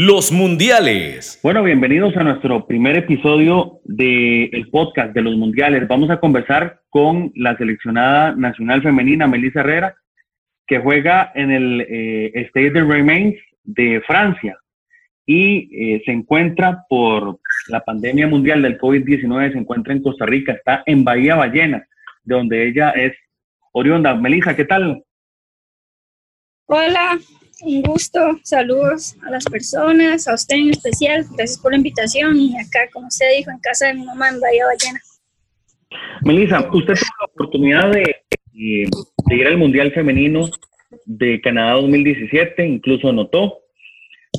Los Mundiales. Bueno, bienvenidos a nuestro primer episodio del podcast de los Mundiales. Vamos a conversar con la seleccionada nacional femenina Melissa Herrera, que juega en el eh, State de Remains de Francia y eh, se encuentra por la pandemia mundial del COVID-19, se encuentra en Costa Rica, está en Bahía Ballena, de donde ella es oriunda. Melissa, ¿qué tal? Hola, un gusto, saludos a las personas, a usted en especial, gracias por la invitación y acá, como usted dijo, en casa de mi mamá en Bahía Ballena. Melissa, usted tuvo la oportunidad de, ir al Mundial Femenino de Canadá 2017, incluso anotó.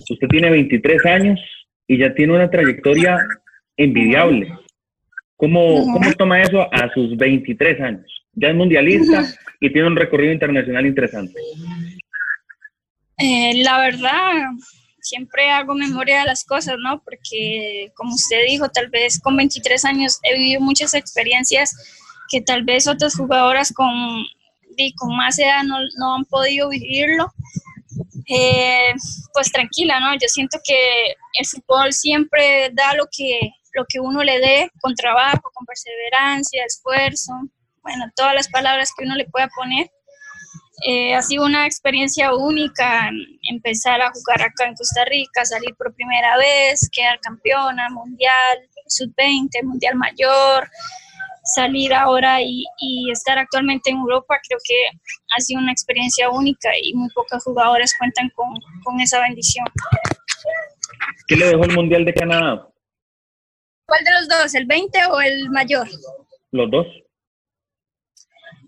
Usted tiene 23 años y ya tiene una trayectoria envidiable. ¿Cómo, ¿cómo toma eso a sus 23 años? Ya es mundialista y tiene un recorrido internacional interesante. Eh, la verdad, siempre hago memoria de las cosas, ¿no? Porque, como usted dijo, tal vez con 23 años he vivido muchas experiencias que tal vez otras jugadoras con, con más edad no, no han podido vivirlo. Eh, pues tranquila, ¿no? Yo siento que el fútbol siempre da lo que, lo que uno le dé con trabajo, con perseverancia, esfuerzo, bueno, todas las palabras que uno le pueda poner. Eh, ha sido una experiencia única empezar a jugar acá en Costa Rica, salir por primera vez, quedar campeona mundial, sub-20, mundial mayor, salir ahora y, estar actualmente en Europa, creo que ha sido una experiencia única y muy pocas jugadoras cuentan con, con esa bendición. ¿Qué le dejó el Mundial de Canadá? ¿Cuál de los dos, el 20 o el mayor? Los dos.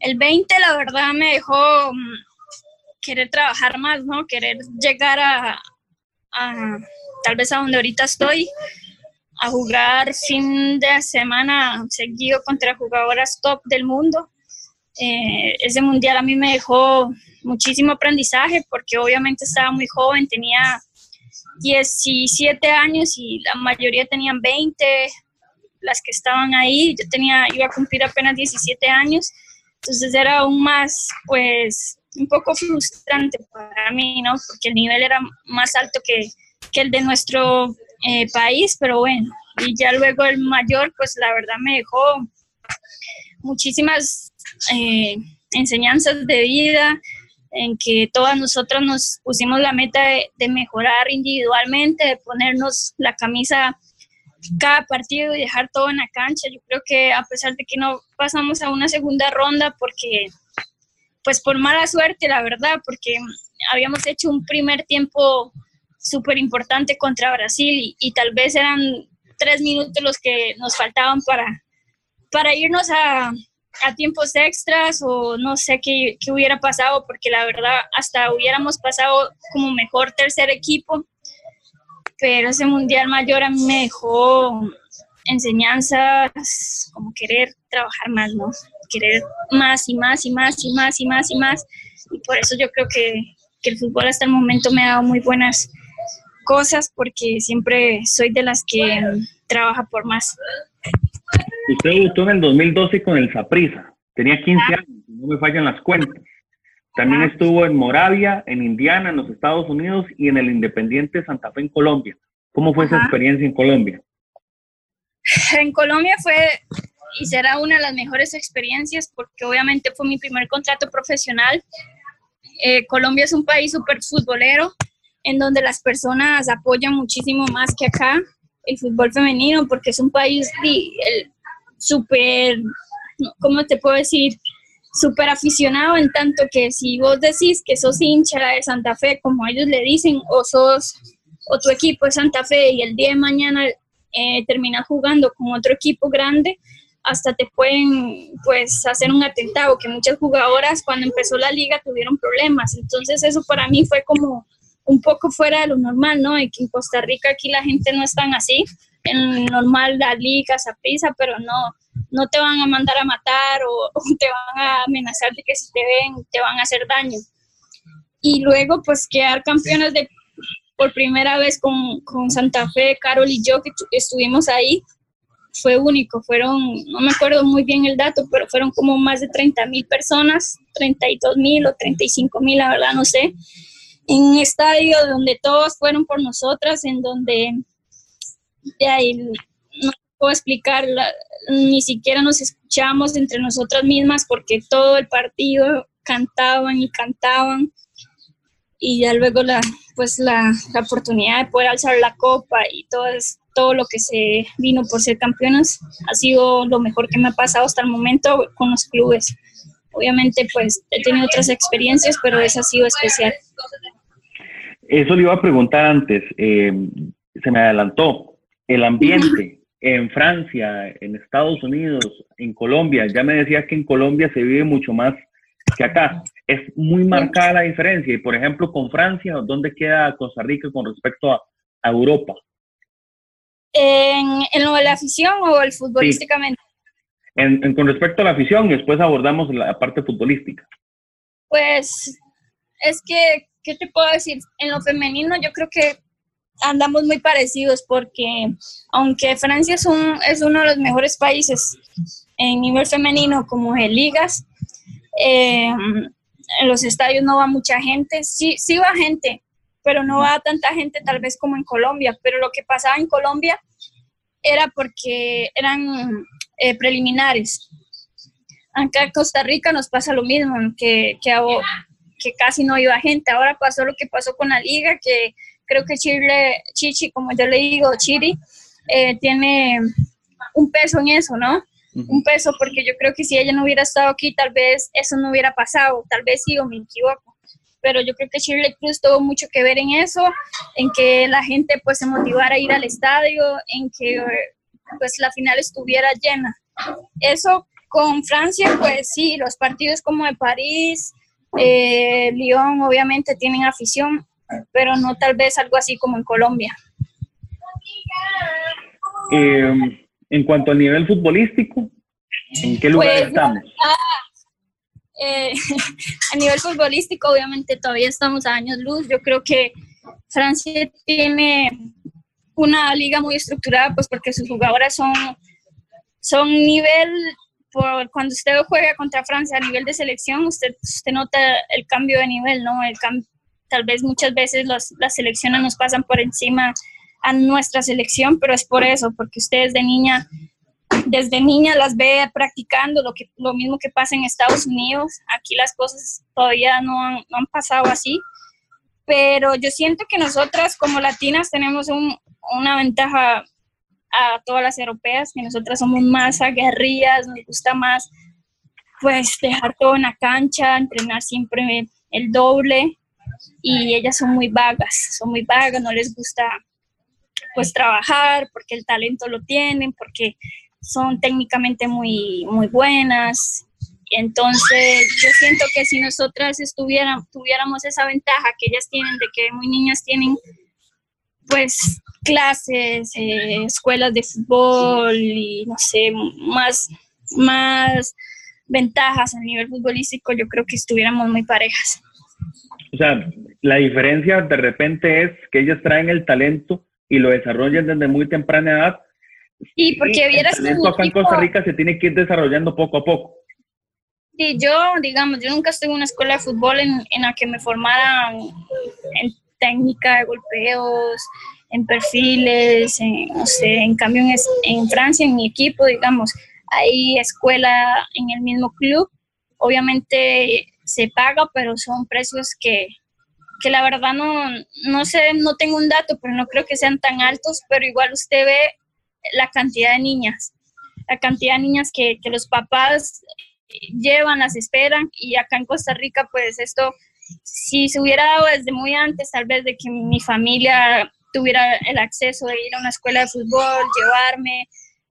El 20 la verdad me dejó mm, querer trabajar más, ¿no? Querer llegar a, tal vez a donde ahorita estoy, a jugar fin de semana seguido contra jugadoras top del mundo. Eh, ese mundial a mí me dejó muchísimo aprendizaje porque obviamente estaba muy joven, tenía 17 años y la mayoría tenían 20, las que estaban ahí, yo tenía, iba a cumplir apenas 17 años entonces era aún más, pues, un poco frustrante para mí, ¿no? Porque el nivel era más alto que, el de nuestro eh, país, pero bueno, y ya luego el mayor, pues la verdad me dejó muchísimas eh, enseñanzas de vida, en que todas nosotras nos pusimos la meta de, de mejorar individualmente, de ponernos la camisa cada partido y dejar todo en la cancha. Yo creo que a pesar de que no pasamos a una segunda ronda, porque, pues por mala suerte, la verdad, porque habíamos hecho un primer tiempo súper importante contra Brasil y, tal vez eran tres minutos los que nos faltaban para, para irnos a, a tiempos extras o no sé qué, qué, hubiera pasado, porque la verdad hasta hubiéramos pasado como mejor tercer equipo pero ese mundial mayor a mí me dejó enseñanzas como querer trabajar más, ¿no? Querer más y más y más y más y más y más. Y por eso yo creo que, que el fútbol hasta el momento me ha dado muy buenas cosas porque siempre soy de las que trabaja por más. Usted debutó en el 2012 con el Saprissa. Tenía 15 ah. años, no me fallan las cuentas. También estuvo en Moravia, en Indiana, en los Estados Unidos y en el Independiente Santa Fe en Colombia. ¿Cómo fue esa experiencia en Colombia? En Colombia fue y será una de las mejores experiencias porque obviamente fue mi primer contrato profesional. Eh, Colombia es un país súper futbolero en donde las personas apoyan muchísimo más que acá el fútbol femenino porque es un país súper, ¿cómo te puedo decir? Súper aficionado en tanto que si vos decís que sos hincha de Santa Fe, como ellos le dicen, o sos o tu equipo es Santa Fe y el día de mañana eh, terminas jugando con otro equipo grande, hasta te pueden pues hacer un atentado, que muchas jugadoras cuando empezó la liga tuvieron problemas. Entonces eso para mí fue como un poco fuera de lo normal, ¿no? Y que en Costa Rica aquí la gente no es tan así. En normal la liga se prisa, pero no, no te van a mandar a matar o, te van a amenazar de que si te ven te van a hacer daño. Y luego pues quedar campeones de por primera vez con, Santa Fe, Carol y yo que estuvimos ahí, fue único. Fueron, no me acuerdo muy bien el dato, pero fueron como más de 30 mil personas, 32 mil o 35 mil, la verdad no sé. en un estadio donde todos fueron por nosotras, en donde de ahí puedo explicar, ni siquiera nos escuchamos entre nosotras mismas porque todo el partido cantaban y cantaban y ya luego la pues la, la oportunidad de poder alzar la copa y todo es, todo lo que se vino por ser campeonas ha sido lo mejor que me ha pasado hasta el momento con los clubes. Obviamente pues he tenido otras experiencias, pero esa ha sido especial. Eso le iba a preguntar antes, eh, se me adelantó, el ambiente en Francia, en Estados Unidos, en Colombia, ya me decía que en Colombia se vive mucho más que acá. Es muy marcada la diferencia. Y por ejemplo, con Francia, ¿dónde queda Costa Rica con respecto a, Europa? ¿En, ¿En, lo de la afición o el futbolísticamente? En, con respecto a la afición, después abordamos la parte futbolística. Pues es que, ¿qué te puedo decir? En lo femenino yo creo que andamos muy parecidos porque aunque Francia es, un, es uno de los mejores países en nivel femenino como en ligas, eh, en los estadios no va mucha gente, sí, sí va gente, pero no va tanta gente tal vez como en Colombia, pero lo que pasaba en Colombia era porque eran eh, preliminares. Acá en Costa Rica nos pasa lo mismo, que, que, que casi no iba gente. Ahora pasó lo que pasó con la liga, que creo que Chile, Chichi, como yo le digo, Chiri, eh, tiene un peso en eso, ¿no? Un peso, porque yo creo que si ella no hubiera estado aquí, tal vez eso no hubiera pasado, tal vez sí o me equivoco. Pero yo creo que Shirley Cruz tuvo mucho que ver en eso, en que la gente pues se motivara a ir al estadio, en que pues la final estuviera llena. Eso con Francia, pues sí, los partidos como de París, eh, Lyon obviamente tienen afición, pero no tal vez algo así como en Colombia. Eh, en cuanto al nivel futbolístico, ¿en qué lugar pues, estamos? Eh, a nivel futbolístico, obviamente todavía estamos a años luz. Yo creo que Francia tiene una liga muy estructurada, pues porque sus jugadoras son, son nivel, por, cuando usted juega contra Francia a nivel de selección, usted, usted nota el cambio de nivel, ¿no? El tal vez muchas veces las selecciones nos pasan por encima a nuestra selección, pero es por eso, porque ustedes de niña, desde niña las ve practicando lo, que, lo mismo que pasa en Estados Unidos. Aquí las cosas todavía no han, no han pasado así, pero yo siento que nosotras como latinas tenemos un, una ventaja a todas las europeas, que nosotras somos más aguerridas, nos gusta más pues dejar todo en la cancha, entrenar siempre el doble y ellas son muy vagas, son muy vagas, no les gusta pues trabajar, porque el talento lo tienen, porque son técnicamente muy, muy buenas. Entonces, yo siento que si nosotras estuviéramos, tuviéramos esa ventaja que ellas tienen, de que muy niñas tienen, pues, clases, eh, escuelas de fútbol y, no sé, más, más ventajas a nivel futbolístico, yo creo que estuviéramos muy parejas. O sea, la diferencia de repente es que ellas traen el talento y lo desarrollan desde muy temprana edad. Y porque vieras que acá en Costa Rica se tiene que ir desarrollando poco a poco. Sí, yo, digamos, yo nunca estuve en una escuela de fútbol en, en la que me formaran en técnica de golpeos, en perfiles, en, no sé, en cambio en, en Francia, en mi equipo, digamos, hay escuela en el mismo club, obviamente se paga, pero son precios que, que la verdad no, no sé, no tengo un dato, pero no creo que sean tan altos, pero igual usted ve la cantidad de niñas, la cantidad de niñas que, que los papás llevan, las esperan, y acá en Costa Rica, pues esto, si se hubiera dado desde muy antes, tal vez de que mi familia tuviera el acceso de ir a una escuela de fútbol, llevarme,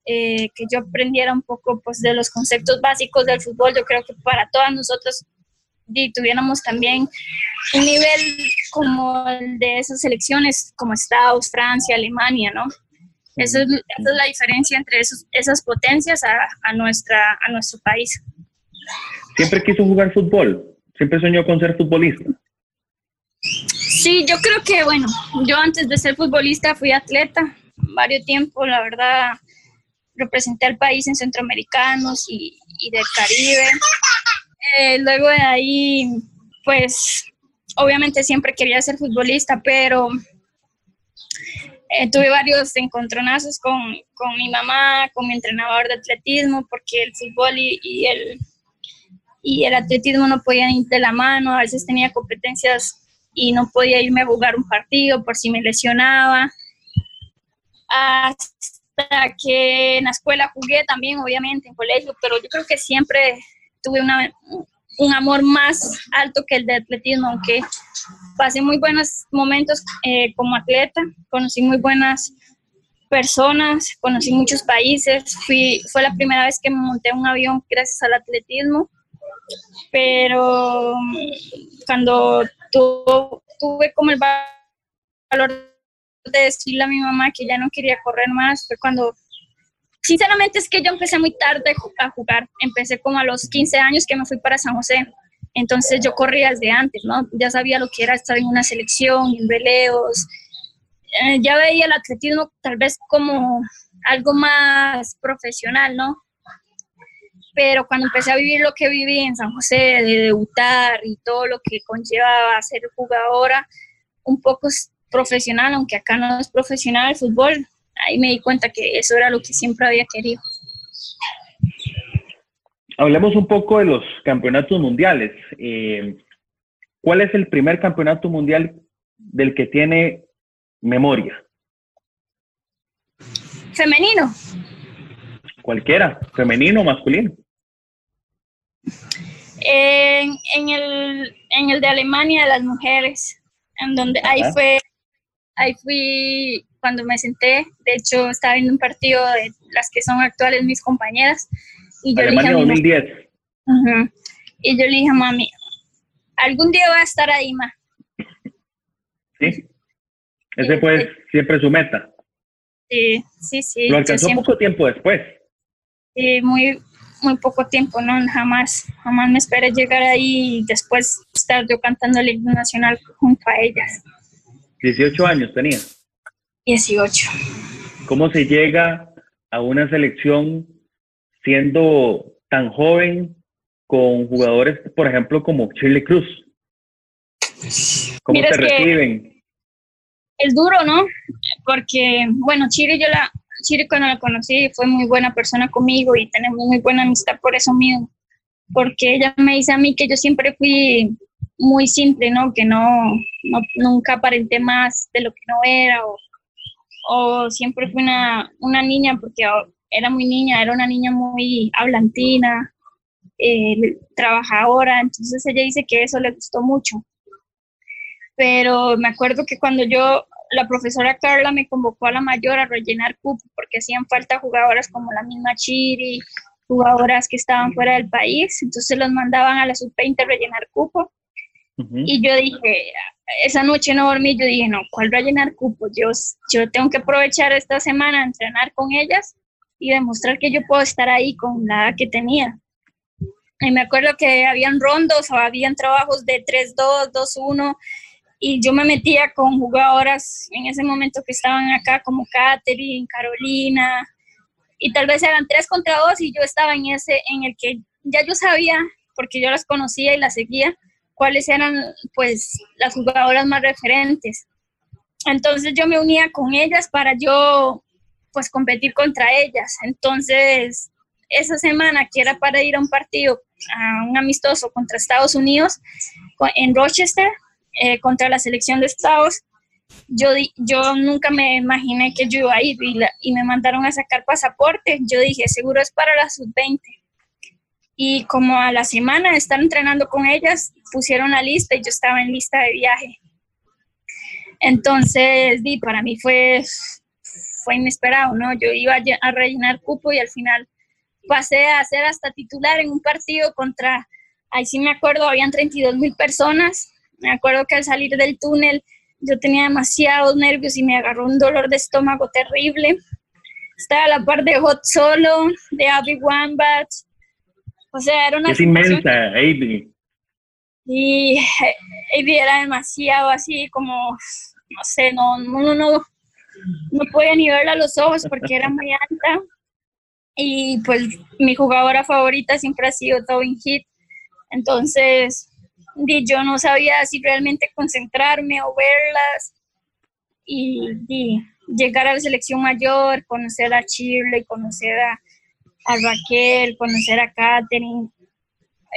eh, que yo aprendiera un poco pues de los conceptos básicos del fútbol, yo creo que para todas nosotros y tuviéramos también un nivel como el de esas selecciones como Estados, Francia, Alemania, ¿no? Esa es, la diferencia entre esos, esas potencias a, a, nuestra, a nuestro país. ¿Siempre quiso jugar fútbol? ¿Siempre soñó con ser futbolista? Sí, yo creo que, bueno, yo antes de ser futbolista fui atleta varios tiempos, la verdad, representé al país en centroamericanos y, y del Caribe. Eh, luego de ahí, pues obviamente siempre quería ser futbolista, pero eh, tuve varios encontronazos con, con, mi mamá, con mi entrenador de atletismo, porque el fútbol y, el, y el atletismo no podían ir de la mano, a veces tenía competencias y no podía irme a jugar un partido por si me lesionaba. Hasta que en la escuela jugué también, obviamente, en colegio, pero yo creo que siempre tuve un amor más alto que el de atletismo, aunque pasé muy buenos momentos eh, como atleta, conocí muy buenas personas, conocí muchos países, fui, fue la primera vez que monté un avión gracias al atletismo, pero cuando tuve como el valor de decirle a mi mamá que ya no quería correr más, fue cuando Sinceramente es que yo empecé muy tarde a jugar, empecé como a los 15 años que me fui para San José, entonces yo corría desde antes, ¿no? Ya sabía lo que era estar en una selección, en veleos, eh, ya veía el atletismo tal vez como algo más profesional, ¿no? Pero cuando empecé a vivir lo que viví en San José, de debutar y todo lo que conlleva ser jugadora, un poco profesional, aunque acá no es profesional el fútbol, ahí me di cuenta que eso era lo que siempre había querido. Hablemos un poco de los campeonatos mundiales. Eh, ¿Cuál es el primer campeonato mundial del que tiene memoria? Femenino. Cualquiera, femenino o masculino. En, el, en el de Alemania de las mujeres, en donde ahí fue, ahí fui cuando me senté, de hecho estaba viendo un partido de las que son actuales mis compañeras y yo Alemania le dije 2010. y yo le dije a mami, algún día va a estar ahí, ma. Sí, ese fue siempre su meta. Sí, sí, sí. Lo alcanzó poco tiempo después. Sí, muy, muy poco tiempo, ¿no? Jamás, jamás me esperé llegar ahí y después estar yo cantando el himno nacional junto a ellas. 18 años tenía. 18. ¿Cómo se llega a una selección siendo tan joven con jugadores, por ejemplo, como Chile Cruz? ¿Cómo te reciben? Es duro, ¿no? Porque, bueno, Chile yo la, Chile cuando la conocí fue muy buena persona conmigo y tenemos muy buena amistad por eso mismo. Porque ella me dice a mí que yo siempre fui muy simple, ¿no? Que no, no nunca aparenté más de lo que no era o o siempre fui una, una niña, porque era muy niña, era una niña muy hablantina, eh, trabajadora, entonces ella dice que eso le gustó mucho. Pero me acuerdo que cuando yo, la profesora Carla me convocó a la mayor a rellenar cupo, porque hacían falta jugadoras como la misma Chiri, jugadoras que estaban fuera del país, entonces los mandaban a la sub-20 a rellenar cupo. Y yo dije, esa noche no dormí, yo dije, no, ¿cuál va a llenar cupo? Yo, yo tengo que aprovechar esta semana entrenar con ellas y demostrar que yo puedo estar ahí con la que tenía. Y me acuerdo que habían rondos o habían trabajos de 3-2, 2-1 y yo me metía con jugadoras en ese momento que estaban acá como Katherine, Carolina y tal vez eran 3 contra 2 y yo estaba en ese en el que ya yo sabía porque yo las conocía y las seguía cuáles eran pues las jugadoras más referentes. Entonces yo me unía con ellas para yo pues competir contra ellas. Entonces esa semana que era para ir a un partido, a un amistoso contra Estados Unidos en Rochester, eh, contra la selección de Estados, yo, yo nunca me imaginé que yo iba a ir y, y me mandaron a sacar pasaporte. Yo dije, seguro es para la sub-20 y como a la semana de estar entrenando con ellas, pusieron la lista y yo estaba en lista de viaje. Entonces, di, para mí fue, fue inesperado, ¿no? Yo iba a rellenar cupo y al final pasé a ser hasta titular en un partido contra, ahí sí me acuerdo, habían 32 mil personas. Me acuerdo que al salir del túnel yo tenía demasiados nervios y me agarró un dolor de estómago terrible. Estaba a la par de Hot Solo, de Abby Wambach, o sea, era una... Es inmensa, Avi. Y Avi era demasiado así como, no sé, no, no, no, no podía ni verla a los ojos porque era muy alta. Y pues mi jugadora favorita siempre ha sido Tobin Hit. Entonces, yo no sabía si realmente concentrarme o verlas y, llegar a la selección mayor, conocer a Chile, conocer a, Raquel, conocer a Katherine.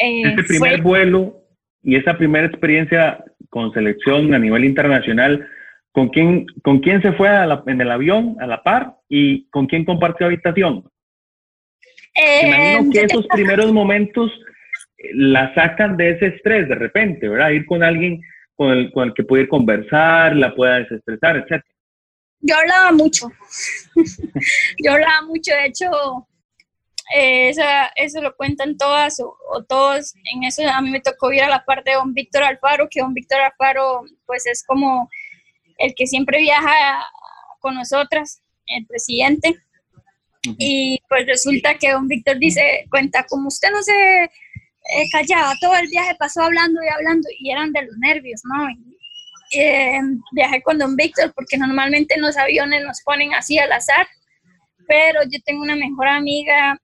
Eh, Ese primer vuelo y esa primera experiencia con selección a nivel internacional, ¿con quién, con quién se fue en el avión a la par y con quién compartió habitación? Eh, Imagino que esos primeros momentos eh, la sacan de ese estrés de repente, ¿verdad? Ir con alguien con el, con el que puede conversar, la pueda desestresar, etc. Yo hablaba mucho. Yo hablaba mucho, de hecho, eh, eso lo cuentan todas o, todos. En eso a mí me tocó ir a la parte de don Víctor Alfaro, que don Víctor Alfaro pues es como el que siempre viaja con nosotras, el presidente. Y pues resulta que don Víctor dice, cuenta, como usted no se eh, callaba, todo el viaje pasó hablando y hablando y eran de los nervios, ¿no? Eh, viajé con don Víctor porque normalmente en los aviones nos ponen así al azar, pero yo tengo una mejor amiga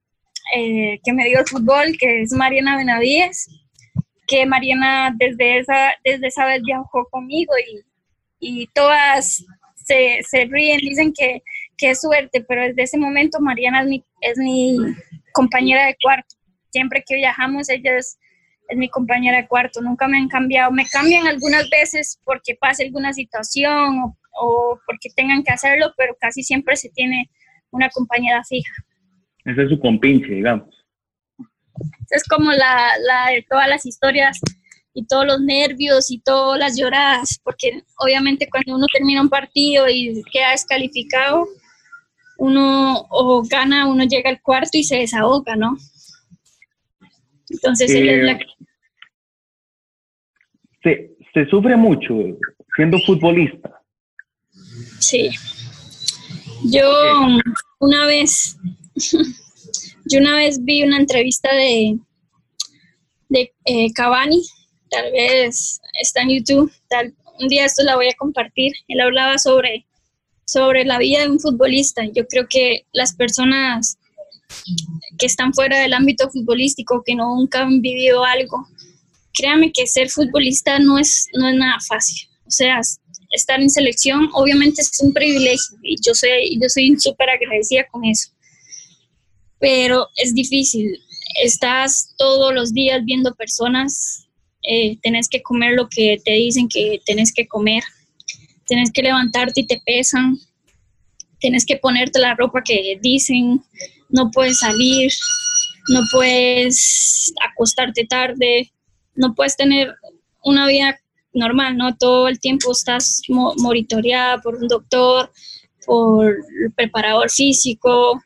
eh, que me dio el fútbol, que es Mariana Benavides, que Mariana desde esa, desde esa vez viajó conmigo y, y todas se, se, ríen, dicen que, que, es suerte, pero desde ese momento Mariana es mi, es mi compañera de cuarto. Siempre que viajamos, ella es, es mi compañera de cuarto, nunca me han cambiado. Me cambian algunas veces porque pase alguna situación o, o porque tengan que hacerlo, pero casi siempre se tiene una compañera fija. Ese es su compinche, digamos. Es como la, la de todas las historias y todos los nervios y todas las lloradas, porque obviamente cuando uno termina un partido y queda descalificado, uno o gana, uno llega al cuarto y se desahoga, ¿no? Entonces es la se, se sufre mucho siendo futbolista. Sí. Yo una vez Yo una vez vi una entrevista de, de eh, Cavani, tal vez está en YouTube, un día esto la voy a compartir. Él hablaba sobre, sobre la vida de un futbolista. Yo creo que las personas que están fuera del ámbito futbolístico, que nunca han vivido algo, créame que ser futbolista no es, no es nada fácil. O sea, estar en selección obviamente es un privilegio y yo soy, yo soy súper agradecida con eso pero es difícil. Estás todos los días viendo personas, eh, tenés que comer lo que te dicen que tenés que comer, tenés que levantarte y te pesan, tenés que ponerte la ropa que dicen, no puedes salir, no puedes acostarte tarde, no puedes tener una vida normal, ¿no? Todo el tiempo estás monitoreada por un doctor, por el preparador físico,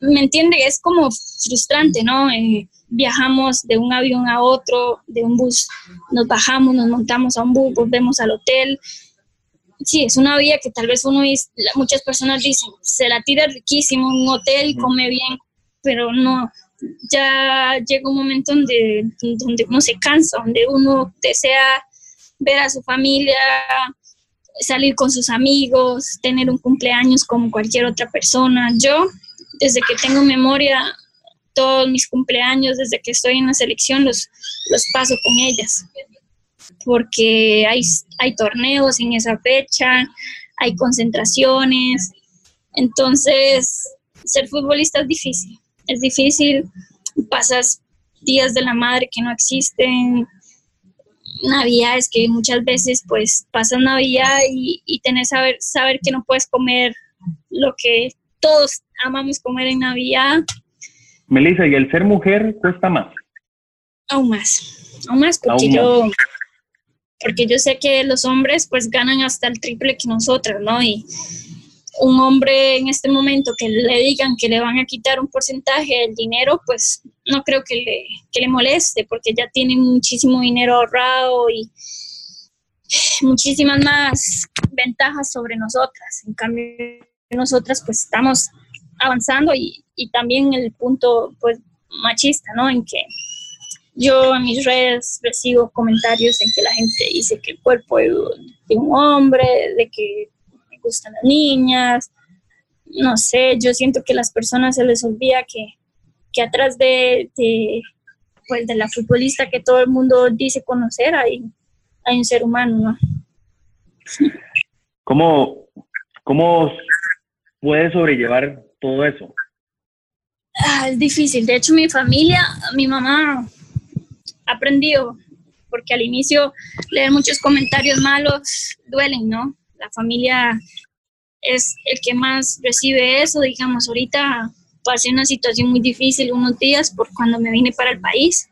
¿me entiende? Es como frustrante, ¿no? Eh, viajamos de un avión a otro, de un bus, nos bajamos, nos montamos a un bus, volvemos al hotel. Sí, es una vida que tal vez uno, muchas personas dicen, se la tira riquísimo, un hotel, come bien, pero no, ya llega un momento donde, donde uno se cansa, donde uno desea ver a su familia, salir con sus amigos, tener un cumpleaños como cualquier otra persona. Yo desde que tengo memoria, todos mis cumpleaños, desde que estoy en la selección, los, los paso con ellas, porque hay, hay torneos en esa fecha, hay concentraciones, entonces ser futbolista es difícil, es difícil, pasas días de la madre que no existen, navidades que muchas veces pues pasas navidad y, y saber, saber que no puedes comer lo que todos amamos comer en Navidad. Melissa, ¿y el ser mujer cuesta más? Aún más, aún más porque yo, porque yo sé que los hombres pues ganan hasta el triple que nosotros, ¿no? Y un hombre en este momento que le digan que le van a quitar un porcentaje del dinero, pues no creo que le, que le moleste, porque ya tiene muchísimo dinero ahorrado y muchísimas más ventajas sobre nosotras. En cambio, nosotras pues estamos avanzando y, y también el punto pues machista, ¿no? En que yo en mis redes recibo comentarios en que la gente dice que el cuerpo de, un hombre, de que me gustan las niñas, no sé, yo siento que las personas se les olvida que, que atrás de, de, pues de la futbolista que todo el mundo dice conocer, hay, hay un ser humano, ¿no? ¿Cómo, ¿Cómo puede sobrellevar todo eso? Ah, es difícil. De hecho, mi familia, mi mamá aprendió, porque al inicio leer muchos comentarios malos duelen, ¿no? La familia es el que más recibe eso, digamos, ahorita pasé una situación muy difícil unos días por cuando me vine para el país.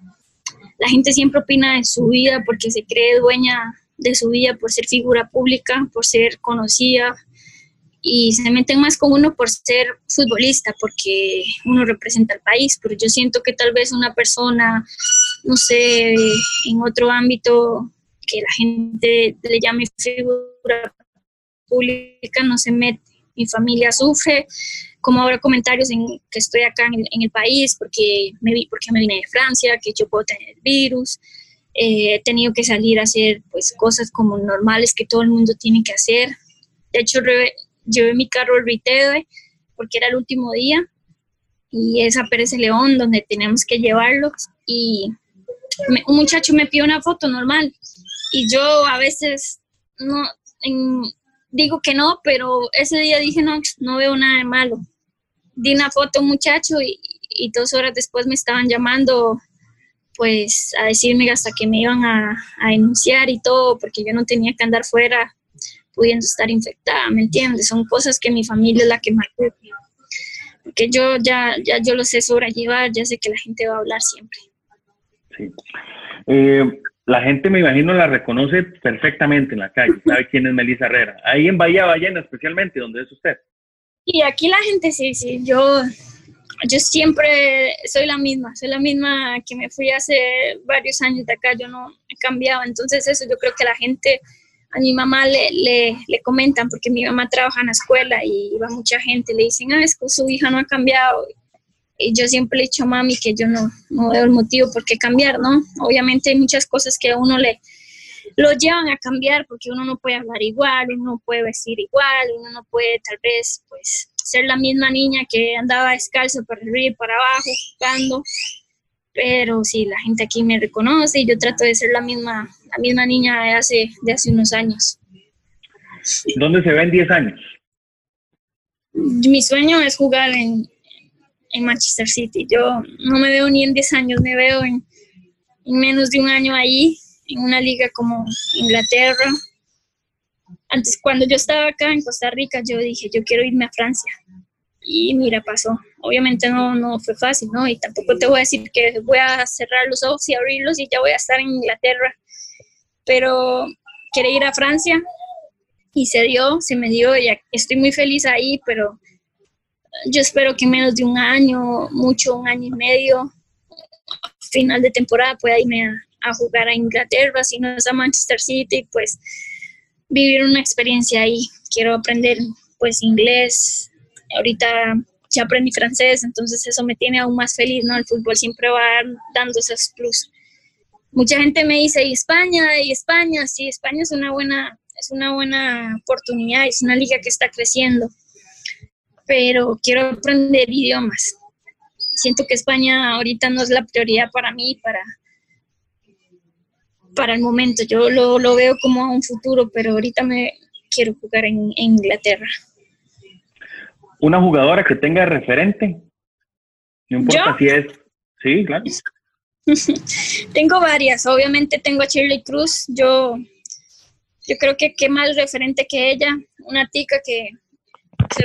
La gente siempre opina de su vida porque se cree dueña de su vida por ser figura pública, por ser conocida y se meten más con uno por ser futbolista, porque uno representa al país, pero yo siento que tal vez una persona, no sé, en otro ámbito que la gente le llame figura pública no se mete. Mi familia sufre, como ahora comentarios en que estoy acá en el, país porque me, vi, porque me vine de Francia, que yo puedo tener el virus. Eh, he tenido que salir a hacer pues cosas como normales que todo el mundo tiene que hacer. De hecho, llevé mi carro al Ritede porque era el último día y es a Pérez León donde tenemos que llevarlo y un muchacho me pidió una foto normal y yo a veces no digo que no, pero ese día dije no, no veo nada de malo. Di una foto a un muchacho y, y dos horas después me estaban llamando pues a decirme hasta que me iban a, denunciar y todo, porque yo no tenía que andar fuera pudiendo estar infectada, ¿me entiendes? Son cosas que mi familia es la que más porque yo ya, ya yo lo sé sobrellevar, ya sé que la gente va a hablar siempre. Sí. Eh, la gente, me imagino, la reconoce perfectamente en la calle, sabe quién es Melissa Herrera. Ahí en Bahía Ballena, especialmente, donde es usted. Y aquí la gente sí, sí, yo yo siempre soy la misma, soy la misma que me fui hace varios años de acá, yo no he cambiado, entonces eso yo creo que la gente, a mi mamá le, le, le comentan, porque mi mamá trabaja en la escuela y va mucha gente, le dicen, ah, es que su hija no ha cambiado, y yo siempre le he dicho a mami que yo no, no veo el motivo por qué cambiar, ¿no? Obviamente hay muchas cosas que a uno le lo llevan a cambiar porque uno no puede hablar igual, uno no puede vestir igual, uno no puede tal vez pues ser la misma niña que andaba descalzo para arriba y para abajo jugando. Pero sí, la gente aquí me reconoce y yo trato de ser la misma, la misma niña de hace, de hace unos años. ¿Dónde se ve en 10 años? Mi sueño es jugar en, en Manchester City. Yo no me veo ni en 10 años, me veo en, en menos de un año ahí, en una liga como Inglaterra, antes, cuando yo estaba acá en Costa Rica, yo dije, yo quiero irme a Francia. Y mira, pasó. Obviamente no, no fue fácil, ¿no? Y tampoco te voy a decir que voy a cerrar los ojos y abrirlos y ya voy a estar en Inglaterra. Pero quería ir a Francia y se dio, se me dio, y estoy muy feliz ahí, pero yo espero que menos de un año, mucho, un año y medio, final de temporada, pueda irme a, a jugar a Inglaterra, si no es a Manchester City, pues vivir una experiencia ahí. Quiero aprender pues inglés. Ahorita ya aprendí francés, entonces eso me tiene aún más feliz, ¿no? El fútbol siempre va dando esos plus. Mucha gente me dice, ¿y España? ¿Y España? Sí, España es una buena, es una buena oportunidad, es una liga que está creciendo, pero quiero aprender idiomas. Siento que España ahorita no es la prioridad para mí, para, para el momento. Yo lo, lo veo como un futuro, pero ahorita me quiero jugar en, Inglaterra. ¿Una jugadora que tenga referente? No importa si es... Sí, claro. tengo varias, obviamente tengo a Shirley Cruz, yo, yo creo que qué más referente que ella, una tica que,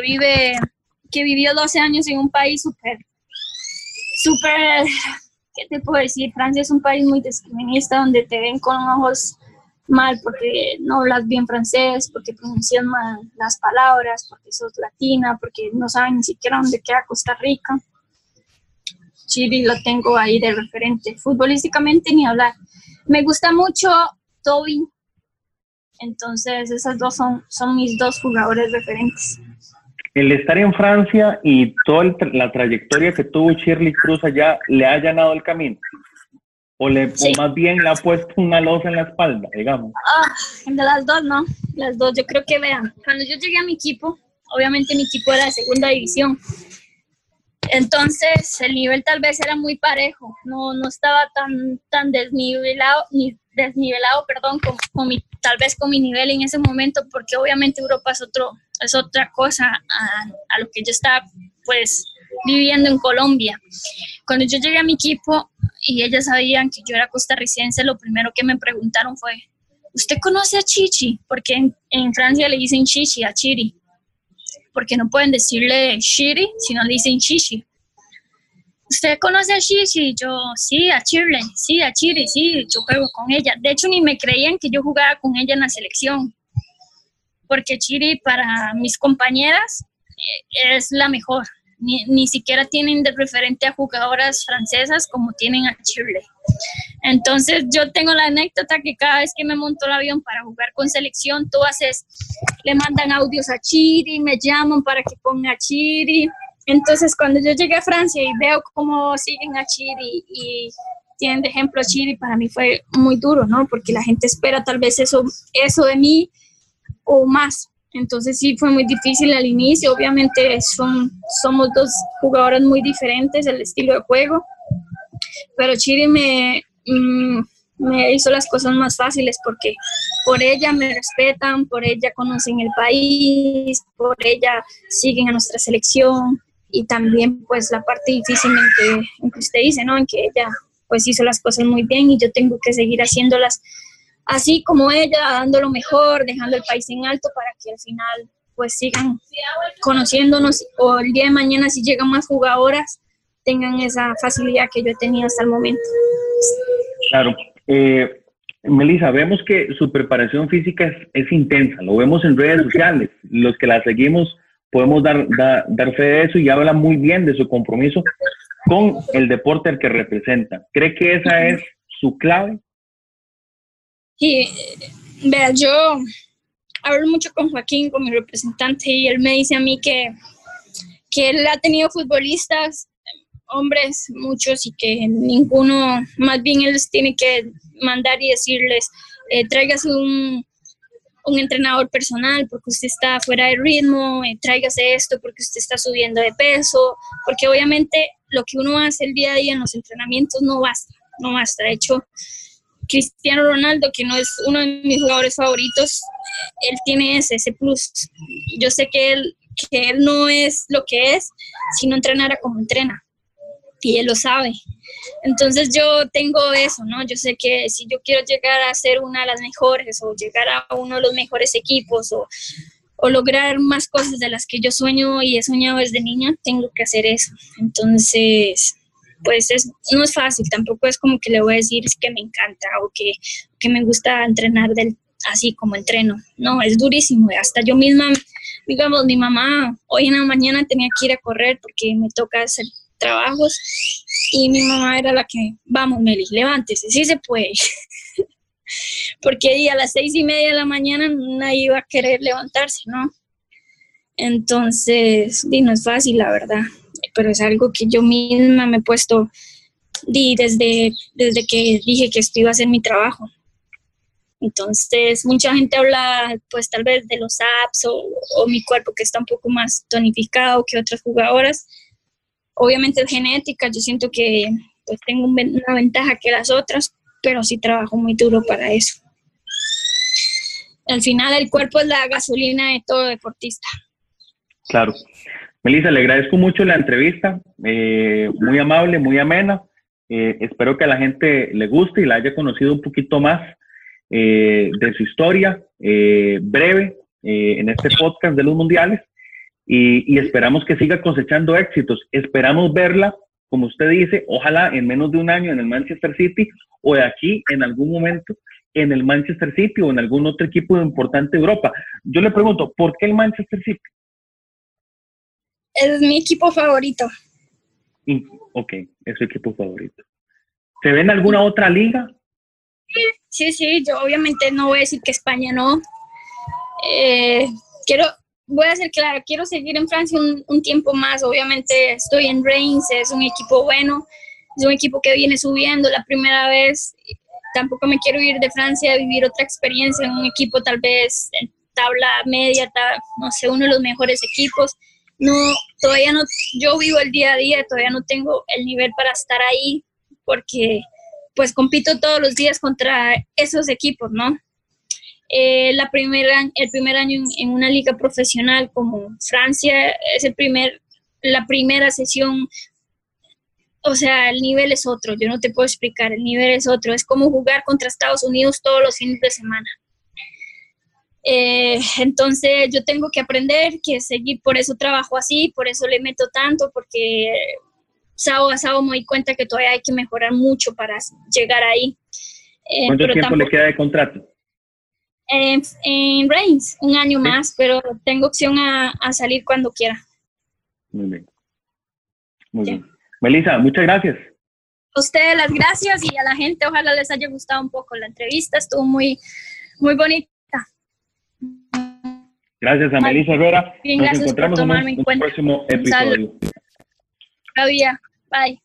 vive, que vivió 12 años en un país súper, súper ¿qué te puedo decir? Francia es un país muy discriminista donde te ven con ojos mal porque no hablas bien francés, porque pronuncias mal las palabras, porque sos latina, porque no saben ni siquiera dónde queda Costa Rica. Chile lo tengo ahí de referente. Futbolísticamente ni hablar. Me gusta mucho Toby. Entonces, esas dos son, son mis dos jugadores referentes el estar en Francia y toda la trayectoria que tuvo Shirley Cruz allá le ha allanado el camino? ¿O, le, más bien le ha puesto una losa en la espalda, digamos? Ah, de las dos, no. Las dos, yo creo que vean. Cuando yo llegué a mi equipo, obviamente mi equipo era de segunda división. Entonces el nivel tal vez era muy parejo, no, no estaba tan, tan desnivelado, ni desnivelado, perdón, con, mi, tal vez con mi nivel en ese momento, porque obviamente Europa es, otro, es otra cosa a, a lo que yo estaba pues viviendo en Colombia. Cuando yo llegué a mi equipo y ellas sabían que yo era costarricense, lo primero que me preguntaron fue, ¿usted conoce a Chichi? Porque en, Francia le dicen Chichi a Chiri porque no pueden decirle Shiri, sino le dicen Chichi. ¿Usted conoce a Chichi? Yo, sí, a Chirle, sí, a Chiri, sí, yo juego con ella. De hecho, ni me creían que yo jugaba con ella en la selección, porque Chiri para mis compañeras eh, es la mejor. Ni, ni, siquiera tienen de referente a jugadoras francesas como tienen a Chile. Entonces yo tengo la anécdota que cada vez que me monto el avión para jugar con selección, tú haces, le mandan audios a Chiri, me llaman para que ponga a Chiri. Entonces cuando yo llegué a Francia y veo cómo siguen a Chiri y tienen de ejemplo a Chiri, para mí fue muy duro, ¿no? Porque la gente espera tal vez eso, eso de mí o más. Entonces sí fue muy difícil al inicio. Obviamente son, somos dos jugadoras muy diferentes, el estilo de juego. Pero Chiri me, mm, me hizo las cosas más fáciles porque por ella me respetan, por ella conocen el país, por ella siguen a nuestra selección y también pues la parte difícil en que, en que usted dice, ¿no? En que ella pues hizo las cosas muy bien y yo tengo que seguir haciéndolas así como ella, dando lo mejor, dejando el país en alto para que al final pues sigan conociéndonos o el día de mañana si llegan más jugadoras tengan esa facilidad que yo he tenido hasta el momento. Claro. Eh, Melissa, vemos que su preparación física es, es, intensa, lo vemos en redes sociales, los que la seguimos podemos dar, dar fe de eso y habla muy bien de su compromiso con el deporte al que representa. ¿Cree que esa es su clave? Y vea, yo hablo mucho con Joaquín, con mi representante, y él me dice a mí que, que él ha tenido futbolistas, hombres, muchos, y que ninguno, más bien él les tiene que mandar y decirles, eh, tráigase un, un entrenador personal porque usted está fuera de ritmo, eh, tráigase esto porque usted está subiendo de peso, porque obviamente lo que uno hace el día a día en los entrenamientos no basta, no basta. De hecho, Cristiano Ronaldo, que no es uno de mis jugadores favoritos, él tiene ese, plus. Yo sé que él, que él no es lo que es si no entrenara como entrena. Y él lo sabe. Entonces yo tengo eso, ¿no? Yo sé que si yo quiero llegar a ser una de las mejores o llegar a uno de los mejores equipos o, o lograr más cosas de las que yo sueño y he soñado desde niña, tengo que hacer eso. Entonces, pues es, no es fácil, tampoco es como que le voy a decir que me encanta o que, que me gusta entrenar del, así como entreno. No, es durísimo. Hasta yo misma, digamos, mi mamá hoy en la mañana tenía que ir a correr porque me toca hacer trabajos y mi mamá era la que, vamos Meli, levántese, sí se puede. porque a las seis y media de la mañana nadie iba a querer levantarse, ¿no? Entonces, no es fácil, la verdad pero es algo que yo misma me he puesto di, desde, desde que dije que esto iba a ser mi trabajo. Entonces, mucha gente habla, pues tal vez de los apps o, mi cuerpo que está un poco más tonificado que otras jugadoras. Obviamente es genética, yo siento que pues, tengo una ventaja que las otras, pero sí trabajo muy duro para eso. Al final, el cuerpo es la gasolina de todo deportista. Claro. Melissa, le agradezco mucho la entrevista, eh, muy amable, muy amena. Eh, espero que a la gente le guste y la haya conocido un poquito más eh, de su historia breve en este podcast de los mundiales y, y, esperamos que siga cosechando éxitos. Esperamos verla, como usted dice, ojalá en menos de un año en el Manchester City o de aquí en algún momento en el Manchester City o en algún otro equipo importante de Europa. Yo le pregunto, ¿por qué el Manchester City? Es mi equipo favorito. Ok, es su equipo favorito. ¿Se ve en alguna otra liga? Sí, sí, yo obviamente no voy a decir que España no. Eh, quiero, voy a ser claro, quiero seguir en Francia un, tiempo más. Obviamente estoy en Reims, es un equipo bueno, es un equipo que viene subiendo la primera vez. Tampoco me quiero ir de Francia a vivir otra experiencia en un equipo tal vez en tabla media, no sé, uno de los mejores equipos no, todavía no, yo vivo el día a día, todavía no tengo el nivel para estar ahí porque pues compito todos los días contra esos equipos, ¿no? Eh, la el primer año en, una liga profesional como Francia es el primer, la primera sesión, o sea, el nivel es otro, yo no te puedo explicar, el nivel es otro, es como jugar contra Estados Unidos todos los fines de semana. Eh, entonces yo tengo que aprender, que seguir, por eso trabajo así, por eso le meto tanto, porque sábado a sábado me doy cuenta que todavía hay que mejorar mucho para llegar ahí. Eh, ¿Cuánto tiempo le queda de contrato? En, en Reigns, un año más, pero tengo opción a, salir cuando quiera. Muy bien. Muy bien. Melissa, muchas gracias. A ustedes las gracias y a la gente, ojalá les haya gustado un poco la entrevista, estuvo muy, muy bonita. Gracias a Melissa Herrera. Nos encontramos en un, próximo episodio. Bye.